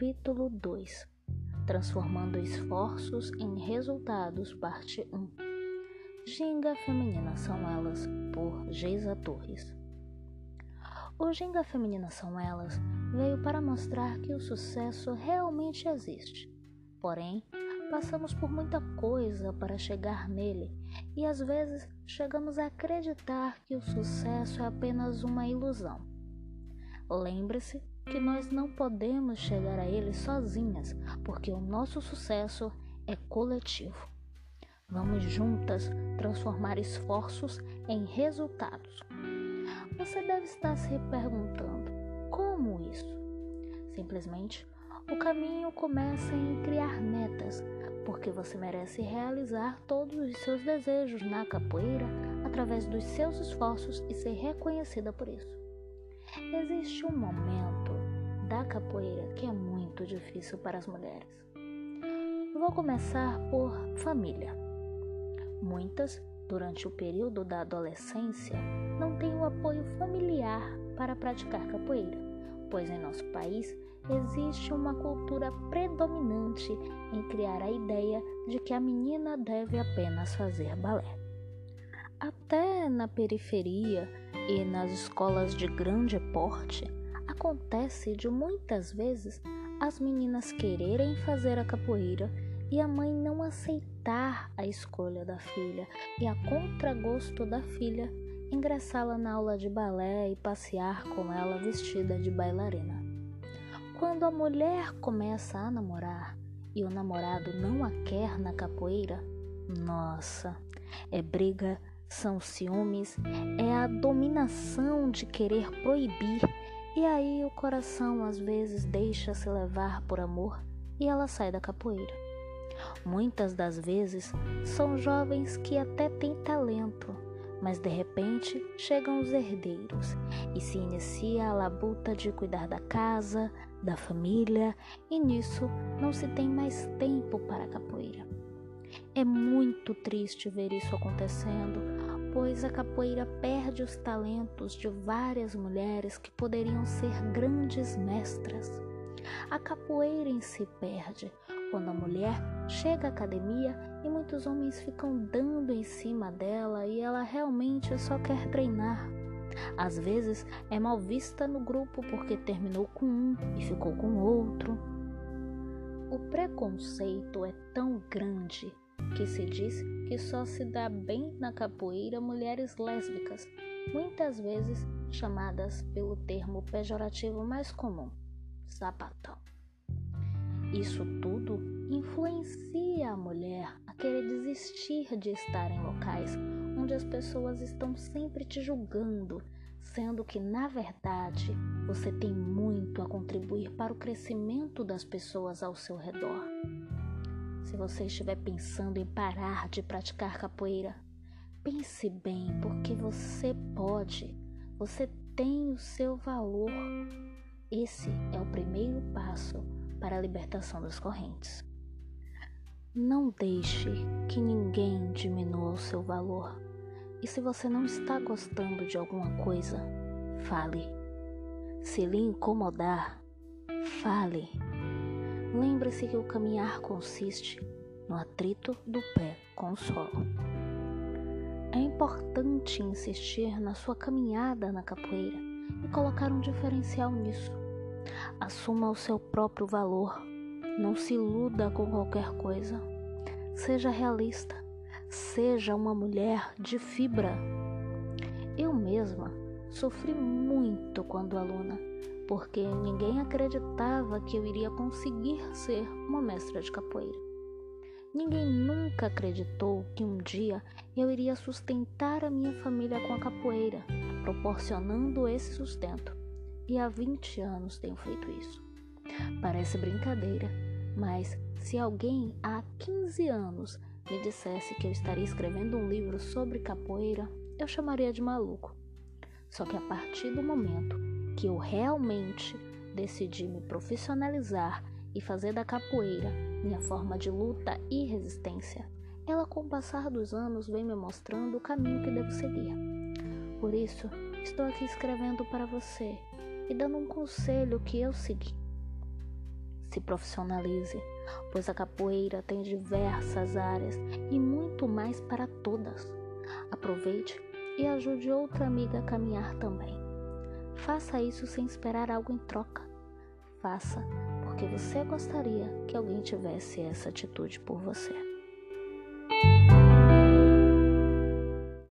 Capítulo 2 Transformando esforços em resultados, parte 1 Ginga Feminina São Elas, por Geisa Torres. O Ginga Feminina São Elas veio para mostrar que o sucesso realmente existe. Porém, passamos por muita coisa para chegar nele e às vezes chegamos a acreditar que o sucesso é apenas uma ilusão. Lembre-se que nós não podemos chegar a ele sozinhas, porque o nosso sucesso é coletivo. Vamos juntas transformar esforços em resultados. Você deve estar se perguntando: como isso? Simplesmente, o caminho começa em criar metas, porque você merece realizar todos os seus desejos na capoeira através dos seus esforços e ser reconhecida por isso. Existe um momento da capoeira que é muito difícil para as mulheres. Vou começar por família. Muitas, durante o período da adolescência, não têm o apoio familiar para praticar capoeira, pois em nosso país existe uma cultura predominante em criar a ideia de que a menina deve apenas fazer balé. Até na periferia e nas escolas de grande porte, acontece de muitas vezes as meninas quererem fazer a capoeira e a mãe não aceitar a escolha da filha e a contragosto da filha ingressá-la na aula de balé e passear com ela vestida de bailarina. Quando a mulher começa a namorar e o namorado não a quer na capoeira, nossa, é briga são ciúmes, é a dominação de querer proibir, e aí o coração às vezes deixa-se levar por amor e ela sai da capoeira. Muitas das vezes são jovens que até têm talento, mas de repente chegam os herdeiros e se inicia a labuta de cuidar da casa, da família, e nisso não se tem mais tempo para a capoeira. É muito triste ver isso acontecendo, pois a capoeira perde os talentos de várias mulheres que poderiam ser grandes mestras. A capoeira em si perde quando a mulher chega à academia e muitos homens ficam dando em cima dela e ela realmente só quer treinar. Às vezes é mal vista no grupo porque terminou com um e ficou com outro. O preconceito é tão grande que se diz que só se dá bem na capoeira mulheres lésbicas, muitas vezes chamadas pelo termo pejorativo mais comum, sapatão. Isso tudo influencia a mulher a querer desistir de estar em locais onde as pessoas estão sempre te julgando, sendo que, na verdade, você tem muito a contribuir para o crescimento das pessoas ao seu redor. Se você estiver pensando em parar de praticar capoeira, pense bem, porque você pode, você tem o seu valor. Esse é o primeiro passo para a libertação das correntes. Não deixe que ninguém diminua o seu valor. E se você não está gostando de alguma coisa, fale. Se lhe incomodar, fale. Lembre-se que o caminhar consiste no atrito do pé com o solo. É importante insistir na sua caminhada na capoeira e colocar um diferencial nisso. Assuma o seu próprio valor. Não se iluda com qualquer coisa. Seja realista. Seja uma mulher de fibra. Eu mesma sofri muito quando aluna porque ninguém acreditava que eu iria conseguir ser uma mestra de capoeira. Ninguém nunca acreditou que um dia eu iria sustentar a minha família com a capoeira, proporcionando esse sustento. E há 20 anos tenho feito isso. Parece brincadeira, mas se alguém há 15 anos me dissesse que eu estaria escrevendo um livro sobre capoeira, eu chamaria de maluco. Só que a partir do momento que eu realmente decidi me profissionalizar e fazer da capoeira minha forma de luta e resistência, ela com o passar dos anos vem me mostrando o caminho que devo seguir. Por isso, estou aqui escrevendo para você e dando um conselho que eu segui. Se profissionalize, pois a capoeira tem diversas áreas e muito mais para todas. Aproveite e ajude outra amiga a caminhar também. Faça isso sem esperar algo em troca. Faça porque você gostaria que alguém tivesse essa atitude por você.